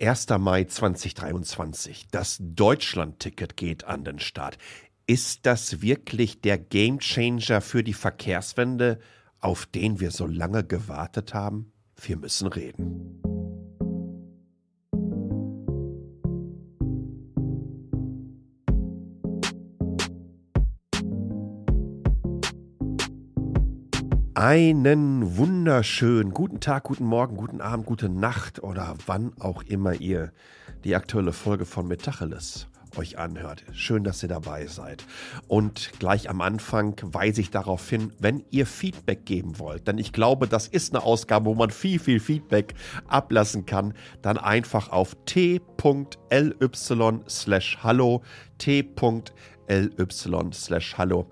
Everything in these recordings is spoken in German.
1. Mai 2023. Das Deutschland-Ticket geht an den Start. Ist das wirklich der Gamechanger für die Verkehrswende, auf den wir so lange gewartet haben? Wir müssen reden. Einen wunderschönen guten Tag, guten Morgen, guten Abend, gute Nacht oder wann auch immer ihr die aktuelle Folge von Metacheles euch anhört. Schön, dass ihr dabei seid. Und gleich am Anfang weise ich darauf hin, wenn ihr Feedback geben wollt, denn ich glaube, das ist eine Ausgabe, wo man viel, viel Feedback ablassen kann, dann einfach auf t.ly slash hallo, t.ly slash hallo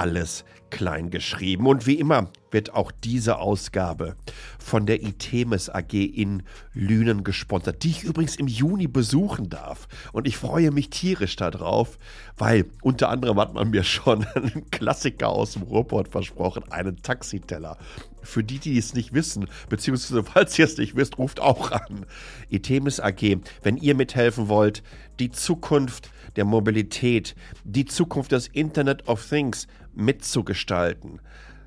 alles klein geschrieben. Und wie immer wird auch diese Ausgabe von der Itemis AG in Lünen gesponsert, die ich übrigens im Juni besuchen darf. Und ich freue mich tierisch darauf, weil unter anderem hat man mir schon einen Klassiker aus dem Ruhrport versprochen, einen Taxiteller. Für die, die es nicht wissen, beziehungsweise falls ihr es nicht wisst, ruft auch an. Itemis AG, wenn ihr mithelfen wollt, die Zukunft der Mobilität, die Zukunft des Internet of Things mitzugestalten.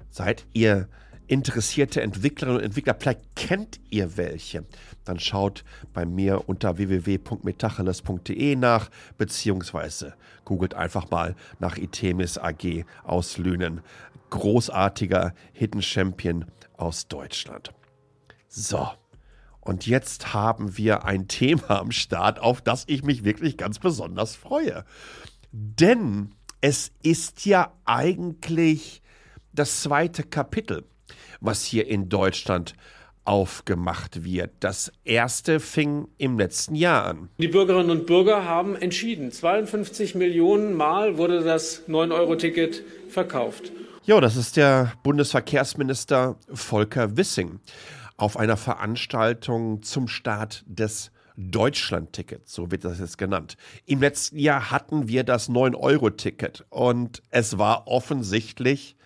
Seid ihr interessierte Entwicklerinnen und Entwickler, vielleicht kennt ihr welche, dann schaut bei mir unter www.metacheles.de nach, beziehungsweise googelt einfach mal nach Itemis AG aus Lünen. Großartiger Hidden Champion aus Deutschland. So, und jetzt haben wir ein Thema am Start, auf das ich mich wirklich ganz besonders freue. Denn es ist ja eigentlich das zweite Kapitel, was hier in Deutschland aufgemacht wird. Das erste fing im letzten Jahr an. Die Bürgerinnen und Bürger haben entschieden. 52 Millionen Mal wurde das 9-Euro-Ticket verkauft. Ja, das ist der Bundesverkehrsminister Volker Wissing auf einer Veranstaltung zum Start des Deutschland-Ticket, so wird das jetzt genannt. Im letzten Jahr hatten wir das 9-Euro-Ticket und es war offensichtlich,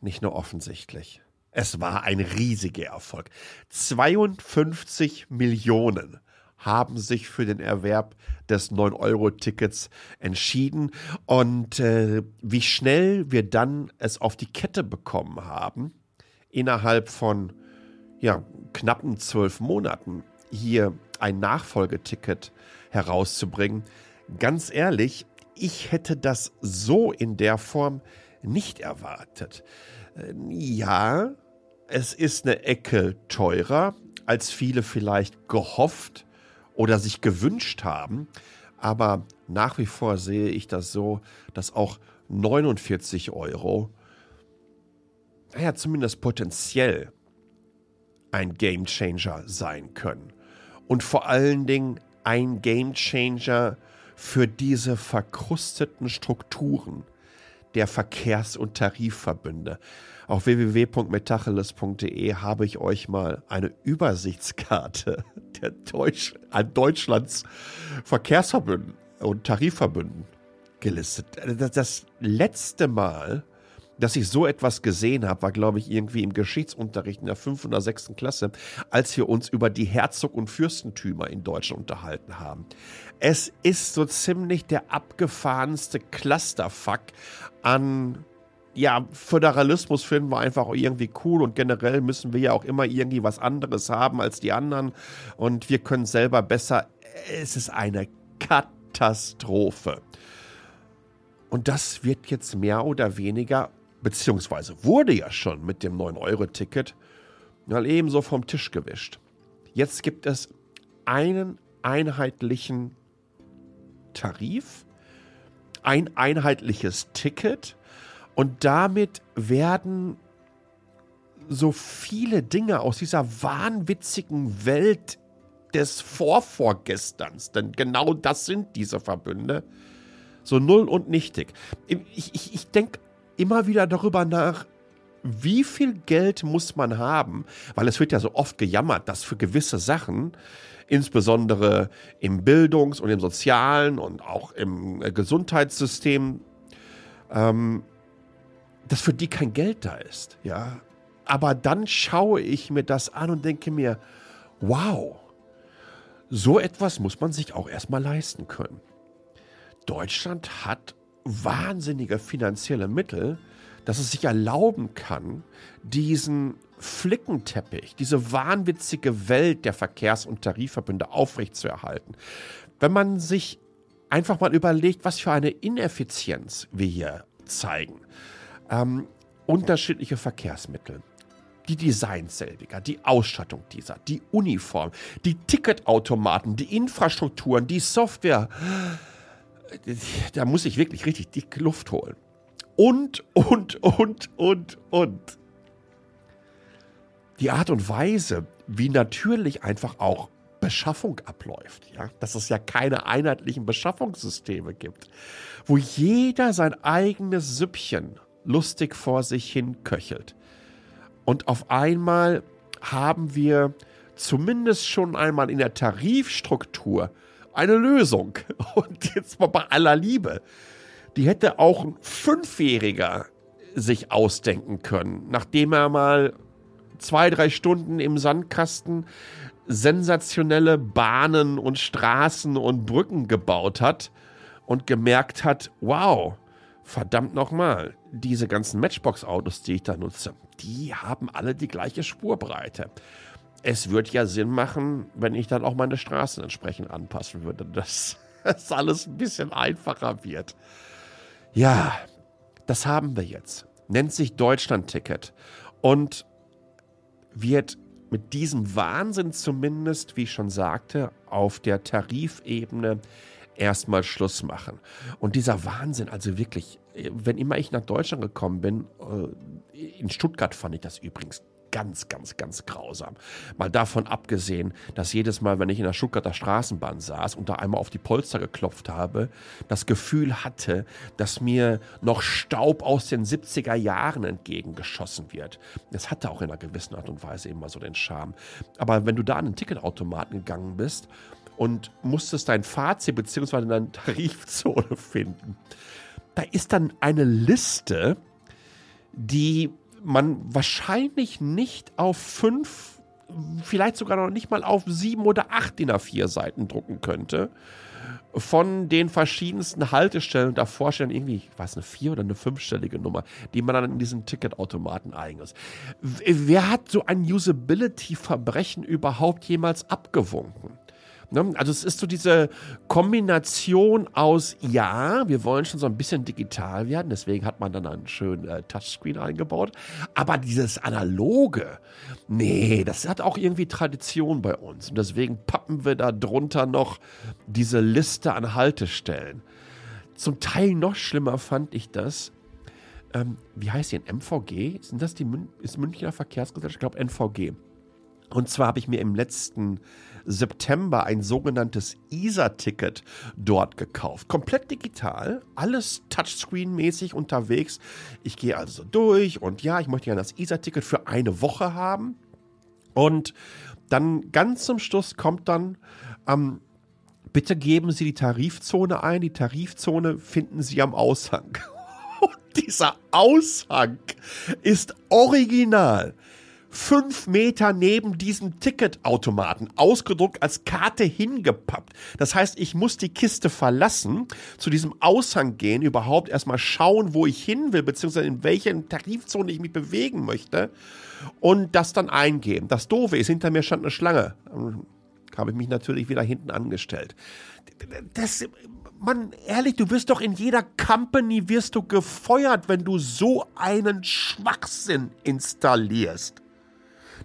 nicht nur offensichtlich, es war ein riesiger Erfolg. 52 Millionen haben sich für den Erwerb des 9-Euro-Tickets entschieden. Und äh, wie schnell wir dann es auf die Kette bekommen haben, innerhalb von ja, knappen zwölf Monaten hier ein Nachfolgeticket herauszubringen. Ganz ehrlich, ich hätte das so in der Form nicht erwartet. Äh, ja, es ist eine Ecke teurer, als viele vielleicht gehofft oder sich gewünscht haben. Aber nach wie vor sehe ich das so, dass auch 49 Euro, naja, zumindest potenziell ein Gamechanger sein können. Und vor allen Dingen ein Gamechanger für diese verkrusteten Strukturen der Verkehrs- und Tarifverbünde. Auf www.metacheles.de habe ich euch mal eine Übersichtskarte der Deutsch, an Deutschlands Verkehrsverbünden und Tarifverbünden gelistet. Das letzte Mal, dass ich so etwas gesehen habe, war, glaube ich, irgendwie im Geschichtsunterricht in der 5. oder 6. Klasse, als wir uns über die Herzog- und Fürstentümer in Deutschland unterhalten haben. Es ist so ziemlich der abgefahrenste Clusterfuck an ja, Föderalismus finden wir einfach irgendwie cool und generell müssen wir ja auch immer irgendwie was anderes haben als die anderen und wir können selber besser. Es ist eine Katastrophe. Und das wird jetzt mehr oder weniger beziehungsweise wurde ja schon mit dem 9-Euro-Ticket mal ebenso vom Tisch gewischt. Jetzt gibt es einen einheitlichen Tarif, ein einheitliches Ticket und damit werden so viele Dinge aus dieser wahnwitzigen Welt des Vorvorgesterns, denn genau das sind diese Verbünde, so null und nichtig. Ich, ich, ich denke immer wieder darüber nach, wie viel Geld muss man haben, weil es wird ja so oft gejammert, dass für gewisse Sachen, insbesondere im Bildungs- und im Sozialen und auch im äh, Gesundheitssystem, ähm, dass für die kein Geld da ist, ja. Aber dann schaue ich mir das an und denke mir, wow, So etwas muss man sich auch erstmal leisten können. Deutschland hat wahnsinnige finanzielle Mittel, dass es sich erlauben kann, diesen Flickenteppich, diese wahnwitzige Welt der Verkehrs- und Tarifverbünde aufrechtzuerhalten. Wenn man sich einfach mal überlegt, was für eine Ineffizienz wir hier zeigen. Ähm, unterschiedliche Verkehrsmittel, die Designs selbiger, die Ausstattung dieser, die Uniform, die Ticketautomaten, die Infrastrukturen, die Software. Da muss ich wirklich richtig dick Luft holen. Und, und, und, und, und. Die Art und Weise, wie natürlich einfach auch Beschaffung abläuft, ja, dass es ja keine einheitlichen Beschaffungssysteme gibt, wo jeder sein eigenes Süppchen lustig vor sich hin köchelt. Und auf einmal haben wir zumindest schon einmal in der Tarifstruktur eine Lösung. Und jetzt mal bei aller Liebe. Die hätte auch ein Fünfjähriger sich ausdenken können, nachdem er mal zwei, drei Stunden im Sandkasten sensationelle Bahnen und Straßen und Brücken gebaut hat und gemerkt hat, wow, verdammt nochmal, diese ganzen Matchbox-Autos, die ich da nutze, die haben alle die gleiche Spurbreite. Es würde ja Sinn machen, wenn ich dann auch meine Straßen entsprechend anpassen würde, dass es alles ein bisschen einfacher wird. Ja, das haben wir jetzt. Nennt sich Deutschland-Ticket und wird mit diesem Wahnsinn zumindest, wie ich schon sagte, auf der Tarifebene erstmal Schluss machen. Und dieser Wahnsinn, also wirklich, wenn immer ich nach Deutschland gekommen bin, äh, in Stuttgart fand ich das übrigens ganz, ganz, ganz grausam. Mal davon abgesehen, dass jedes Mal, wenn ich in der Stuttgarter Straßenbahn saß und da einmal auf die Polster geklopft habe, das Gefühl hatte, dass mir noch Staub aus den 70er Jahren entgegengeschossen wird. Das hatte auch in einer gewissen Art und Weise immer so den Charme. Aber wenn du da an den Ticketautomaten gegangen bist und musstest dein Fazit bzw. deine Tarifzone finden, da ist dann eine Liste, die man wahrscheinlich nicht auf fünf, vielleicht sogar noch nicht mal auf sieben oder acht DIN A4 Seiten drucken könnte. Von den verschiedensten Haltestellen und davor stehen irgendwie, ich weiß, eine vier- oder eine fünfstellige Nummer, die man dann in diesen Ticketautomaten eigenes. Wer hat so ein Usability-Verbrechen überhaupt jemals abgewunken? Ne? Also es ist so diese Kombination aus, ja, wir wollen schon so ein bisschen digital werden, deswegen hat man dann einen schönen äh, Touchscreen eingebaut, aber dieses Analoge, nee, das hat auch irgendwie Tradition bei uns und deswegen pappen wir da drunter noch diese Liste an Haltestellen. Zum Teil noch schlimmer fand ich das, ähm, wie heißt die, MVG? Sind das die Mün ist Münchner Verkehrsgesellschaft? Ich glaube NVG. Und zwar habe ich mir im letzten September ein sogenanntes ISA-Ticket dort gekauft. Komplett digital, alles Touchscreen-mäßig unterwegs. Ich gehe also durch und ja, ich möchte ja das ISA-Ticket für eine Woche haben. Und dann ganz zum Schluss kommt dann, ähm, bitte geben Sie die Tarifzone ein. Die Tarifzone finden Sie am Aushang. Und dieser Aushang ist original fünf Meter neben diesem Ticketautomaten ausgedruckt als Karte hingepappt. Das heißt, ich muss die Kiste verlassen, zu diesem Aushang gehen, überhaupt erstmal schauen, wo ich hin will, beziehungsweise in welcher Tarifzone ich mich bewegen möchte und das dann eingeben. Das Doofe ist, hinter mir stand eine Schlange. Habe ich mich natürlich wieder hinten angestellt. Das, Mann, ehrlich, du wirst doch in jeder Company wirst du gefeuert, wenn du so einen Schwachsinn installierst.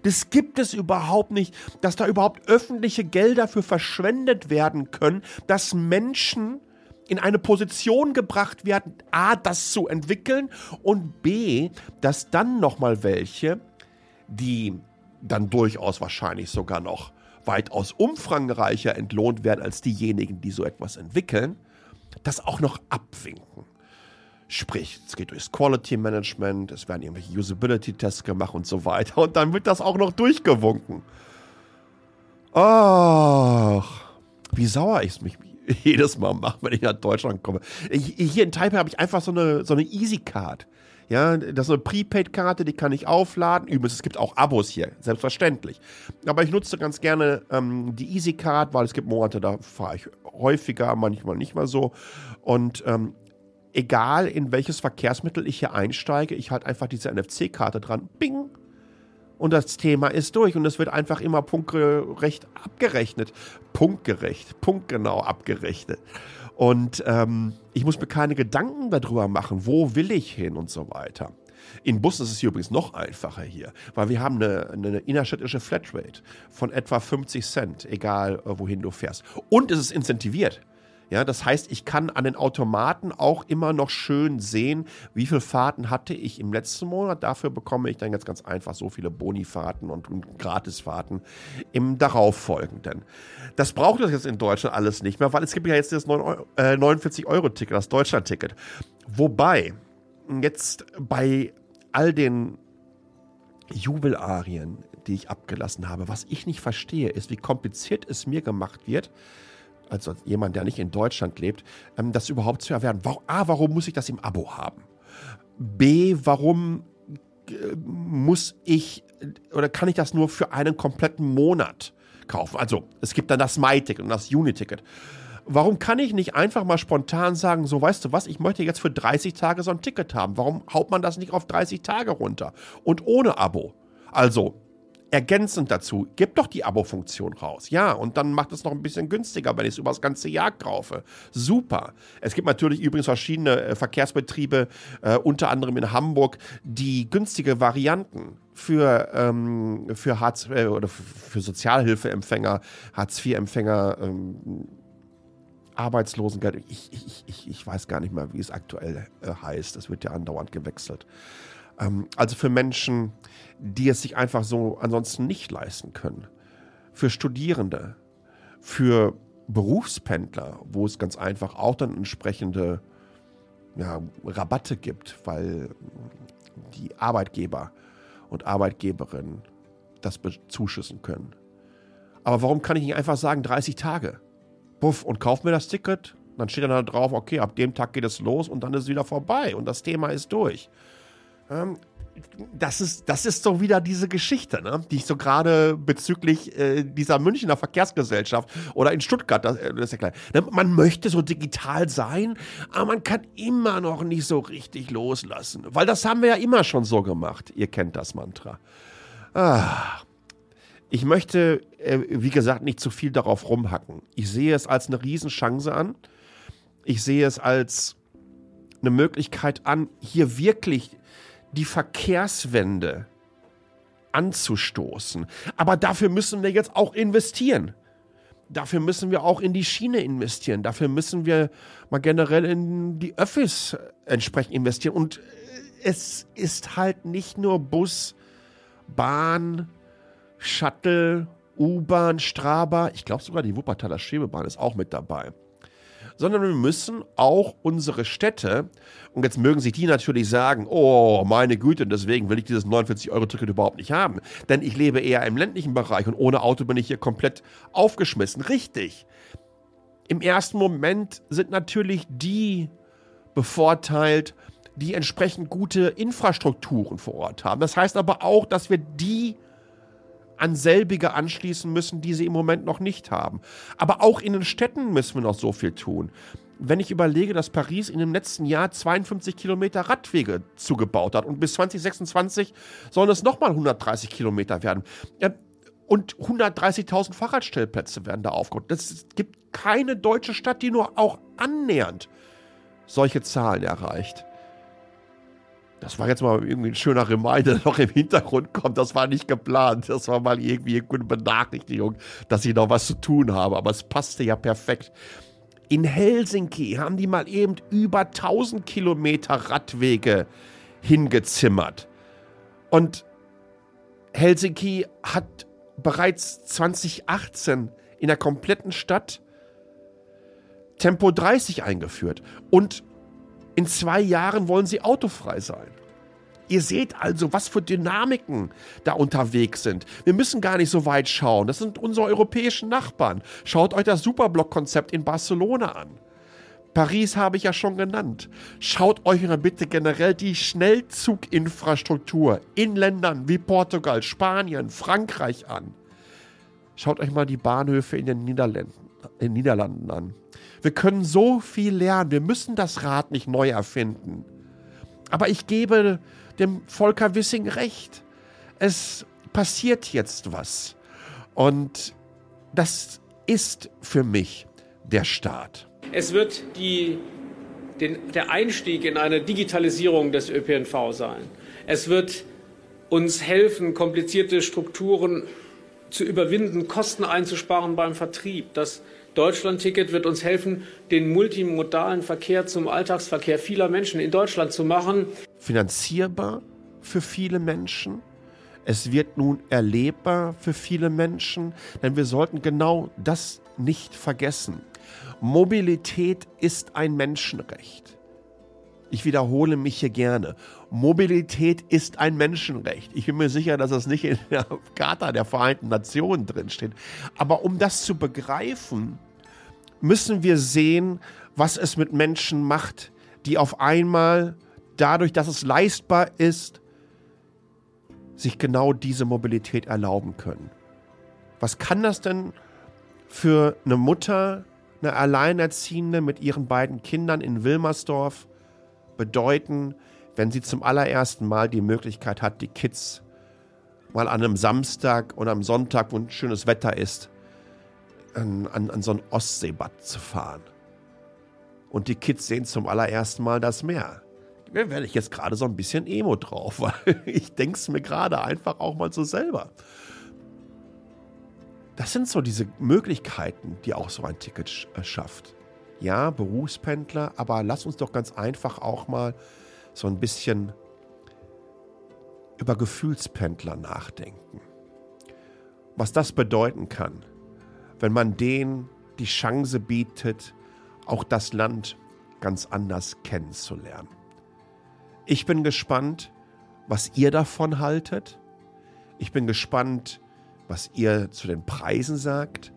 Das gibt es überhaupt nicht, dass da überhaupt öffentliche Gelder für verschwendet werden können, dass Menschen in eine Position gebracht werden, a, das zu entwickeln und b, dass dann nochmal welche, die dann durchaus wahrscheinlich sogar noch weitaus umfangreicher entlohnt werden als diejenigen, die so etwas entwickeln, das auch noch abwinken. Sprich, es geht durchs Quality Management, es werden irgendwelche Usability-Tests gemacht und so weiter. Und dann wird das auch noch durchgewunken. Ach, wie sauer ich es mich jedes Mal mache, wenn ich nach Deutschland komme. Hier in Taipei habe ich einfach so eine, so eine Easy Card. Ja, das ist eine Prepaid-Karte, die kann ich aufladen. Übrigens, es gibt auch Abos hier, selbstverständlich. Aber ich nutze ganz gerne ähm, die EasyCard, weil es gibt Monate, da fahre ich häufiger, manchmal nicht mal so. Und ähm, egal in welches Verkehrsmittel ich hier einsteige, ich halte einfach diese NFC-Karte dran. Bing! Und das Thema ist durch und es wird einfach immer punktgerecht abgerechnet. Punktgerecht, punktgenau abgerechnet. Und ähm, ich muss mir keine Gedanken darüber machen, wo will ich hin und so weiter. In Bussen ist es hier übrigens noch einfacher hier, weil wir haben eine, eine innerstädtische Flatrate von etwa 50 Cent, egal äh, wohin du fährst. Und es ist incentiviert. Ja, das heißt, ich kann an den Automaten auch immer noch schön sehen, wie viele Fahrten hatte ich im letzten Monat. Dafür bekomme ich dann jetzt ganz einfach so viele Bonifahrten und, Gratisfahrten im darauffolgenden. Das braucht es jetzt in Deutschland alles nicht mehr, weil es gibt ja jetzt das 49-Euro-Ticket, äh, das Deutschland-Ticket. Wobei jetzt bei all den Jubelarien, die ich abgelassen habe, was ich nicht verstehe, ist, wie kompliziert es mir gemacht wird, also jemand, der nicht in Deutschland lebt, ähm, das überhaupt zu erwerben. A, warum muss ich das im Abo haben? B, warum äh, muss ich oder kann ich das nur für einen kompletten Monat kaufen? Also es gibt dann das Mai-Ticket und das Juni-Ticket. Warum kann ich nicht einfach mal spontan sagen, so weißt du was, ich möchte jetzt für 30 Tage so ein Ticket haben. Warum haut man das nicht auf 30 Tage runter? Und ohne Abo. Also, ergänzend dazu, gib doch die Abo-Funktion raus. Ja, und dann macht es noch ein bisschen günstiger, wenn ich es über das ganze Jahr kaufe. Super. Es gibt natürlich übrigens verschiedene äh, Verkehrsbetriebe, äh, unter anderem in Hamburg, die günstige Varianten für, ähm, für Hartz äh, oder für Sozialhilfeempfänger, Hartz-IV-Empfänger, ähm, Arbeitslosengeld. Ich, ich, ich, ich weiß gar nicht mehr, wie es aktuell äh, heißt. Es wird ja andauernd gewechselt. Ähm, also für Menschen, die es sich einfach so ansonsten nicht leisten können. Für Studierende, für Berufspendler, wo es ganz einfach auch dann entsprechende ja, Rabatte gibt, weil die Arbeitgeber und Arbeitgeberinnen das zuschüssen können. Aber warum kann ich nicht einfach sagen 30 Tage? Puff, und kauf mir das Ticket. Dann steht dann da drauf, okay, ab dem Tag geht es los und dann ist es wieder vorbei und das Thema ist durch. Ähm, das ist, das ist so wieder diese Geschichte, ne? die ich so gerade bezüglich äh, dieser Münchner Verkehrsgesellschaft oder in Stuttgart, das, äh, das ist ja klar. Ne? Man möchte so digital sein, aber man kann immer noch nicht so richtig loslassen. Weil das haben wir ja immer schon so gemacht. Ihr kennt das Mantra. Ah. Ich möchte, äh, wie gesagt, nicht zu viel darauf rumhacken. Ich sehe es als eine Riesenchance an. Ich sehe es als eine Möglichkeit an, hier wirklich die Verkehrswende anzustoßen. Aber dafür müssen wir jetzt auch investieren. Dafür müssen wir auch in die Schiene investieren. Dafür müssen wir mal generell in die Öffis entsprechend investieren. Und es ist halt nicht nur Bus, Bahn, Shuttle, U-Bahn, Straba. Ich glaube sogar die Wuppertaler Schwebebahn ist auch mit dabei sondern wir müssen auch unsere Städte, und jetzt mögen sich die natürlich sagen, oh, meine Güte, deswegen will ich dieses 49-Euro-Ticket überhaupt nicht haben. Denn ich lebe eher im ländlichen Bereich und ohne Auto bin ich hier komplett aufgeschmissen. Richtig. Im ersten Moment sind natürlich die bevorteilt, die entsprechend gute Infrastrukturen vor Ort haben. Das heißt aber auch, dass wir die an selbige anschließen müssen, die sie im Moment noch nicht haben. Aber auch in den Städten müssen wir noch so viel tun. Wenn ich überlege, dass Paris in dem letzten Jahr 52 Kilometer Radwege zugebaut hat und bis 2026 sollen es nochmal 130 Kilometer werden. Und 130.000 Fahrradstellplätze werden da aufgebaut. Es gibt keine deutsche Stadt, die nur auch annähernd solche Zahlen erreicht. Das war jetzt mal irgendwie ein schöner Reminder, der noch im Hintergrund kommt. Das war nicht geplant. Das war mal irgendwie eine Benachrichtigung, dass ich noch was zu tun habe. Aber es passte ja perfekt. In Helsinki haben die mal eben über 1000 Kilometer Radwege hingezimmert. Und Helsinki hat bereits 2018 in der kompletten Stadt Tempo 30 eingeführt. Und in zwei Jahren wollen sie autofrei sein. Ihr seht also, was für Dynamiken da unterwegs sind. Wir müssen gar nicht so weit schauen. Das sind unsere europäischen Nachbarn. Schaut euch das Superblock-Konzept in Barcelona an. Paris habe ich ja schon genannt. Schaut euch mal bitte generell die Schnellzuginfrastruktur in Ländern wie Portugal, Spanien, Frankreich an. Schaut euch mal die Bahnhöfe in den Niederlanden, in den Niederlanden an. Wir können so viel lernen. Wir müssen das Rad nicht neu erfinden. Aber ich gebe dem Volker Wissing recht. Es passiert jetzt was. Und das ist für mich der Staat. Es wird die, den, der Einstieg in eine Digitalisierung des ÖPNV sein. Es wird uns helfen, komplizierte Strukturen zu überwinden, Kosten einzusparen beim Vertrieb. Das Deutschlandticket wird uns helfen, den multimodalen Verkehr zum Alltagsverkehr vieler Menschen in Deutschland zu machen. Finanzierbar für viele Menschen. Es wird nun erlebbar für viele Menschen, denn wir sollten genau das nicht vergessen. Mobilität ist ein Menschenrecht. Ich wiederhole mich hier gerne. Mobilität ist ein Menschenrecht. Ich bin mir sicher, dass das nicht in der Charta der Vereinten Nationen drinsteht. Aber um das zu begreifen, müssen wir sehen, was es mit Menschen macht, die auf einmal dadurch, dass es leistbar ist, sich genau diese Mobilität erlauben können. Was kann das denn für eine Mutter, eine Alleinerziehende mit ihren beiden Kindern in Wilmersdorf bedeuten, wenn sie zum allerersten Mal die Möglichkeit hat, die Kids mal an einem Samstag oder am Sonntag, wo ein schönes Wetter ist, an, an, an so ein Ostseebad zu fahren. Und die Kids sehen zum allerersten Mal das Meer. Da werde ich jetzt gerade so ein bisschen Emo drauf, weil ich denke es mir gerade einfach auch mal so selber. Das sind so diese Möglichkeiten, die auch so ein Ticket äh, schafft. Ja, Berufspendler, aber lass uns doch ganz einfach auch mal so ein bisschen über Gefühlspendler nachdenken. Was das bedeuten kann, wenn man denen die Chance bietet, auch das Land ganz anders kennenzulernen. Ich bin gespannt, was ihr davon haltet. Ich bin gespannt, was ihr zu den Preisen sagt,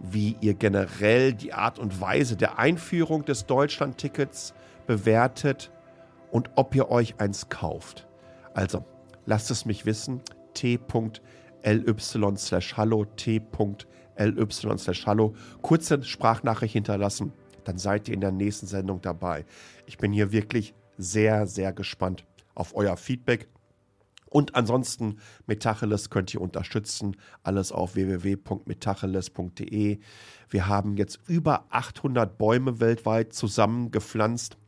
wie ihr generell die Art und Weise der Einführung des Deutschland-Tickets bewertet und ob ihr euch eins kauft. Also, lasst es mich wissen. t.ly slash hallo, t.ly slash hallo. Kurze Sprachnachricht hinterlassen, dann seid ihr in der nächsten Sendung dabei. Ich bin hier wirklich sehr, sehr gespannt auf euer Feedback. Und ansonsten, Metacheles könnt ihr unterstützen. Alles auf www.metacheles.de. Wir haben jetzt über 800 Bäume weltweit zusammengepflanzt.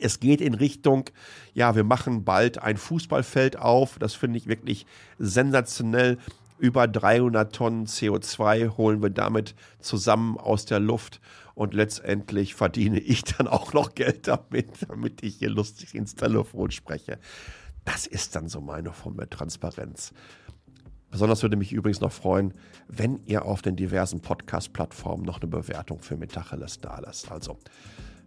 Es geht in Richtung, ja, wir machen bald ein Fußballfeld auf. Das finde ich wirklich sensationell. Über 300 Tonnen CO2 holen wir damit zusammen aus der Luft und letztendlich verdiene ich dann auch noch Geld damit, damit ich hier lustig ins Telefon spreche. Das ist dann so meine Form der Transparenz. Besonders würde mich übrigens noch freuen, wenn ihr auf den diversen Podcast-Plattformen noch eine Bewertung für Metacheles da lasst. Also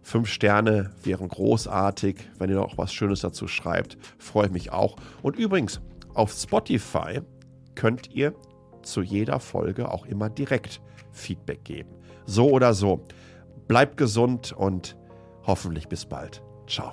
fünf Sterne wären großartig. Wenn ihr noch was Schönes dazu schreibt, freue ich mich auch. Und übrigens, auf Spotify könnt ihr zu jeder Folge auch immer direkt Feedback geben. So oder so. Bleibt gesund und hoffentlich bis bald. Ciao.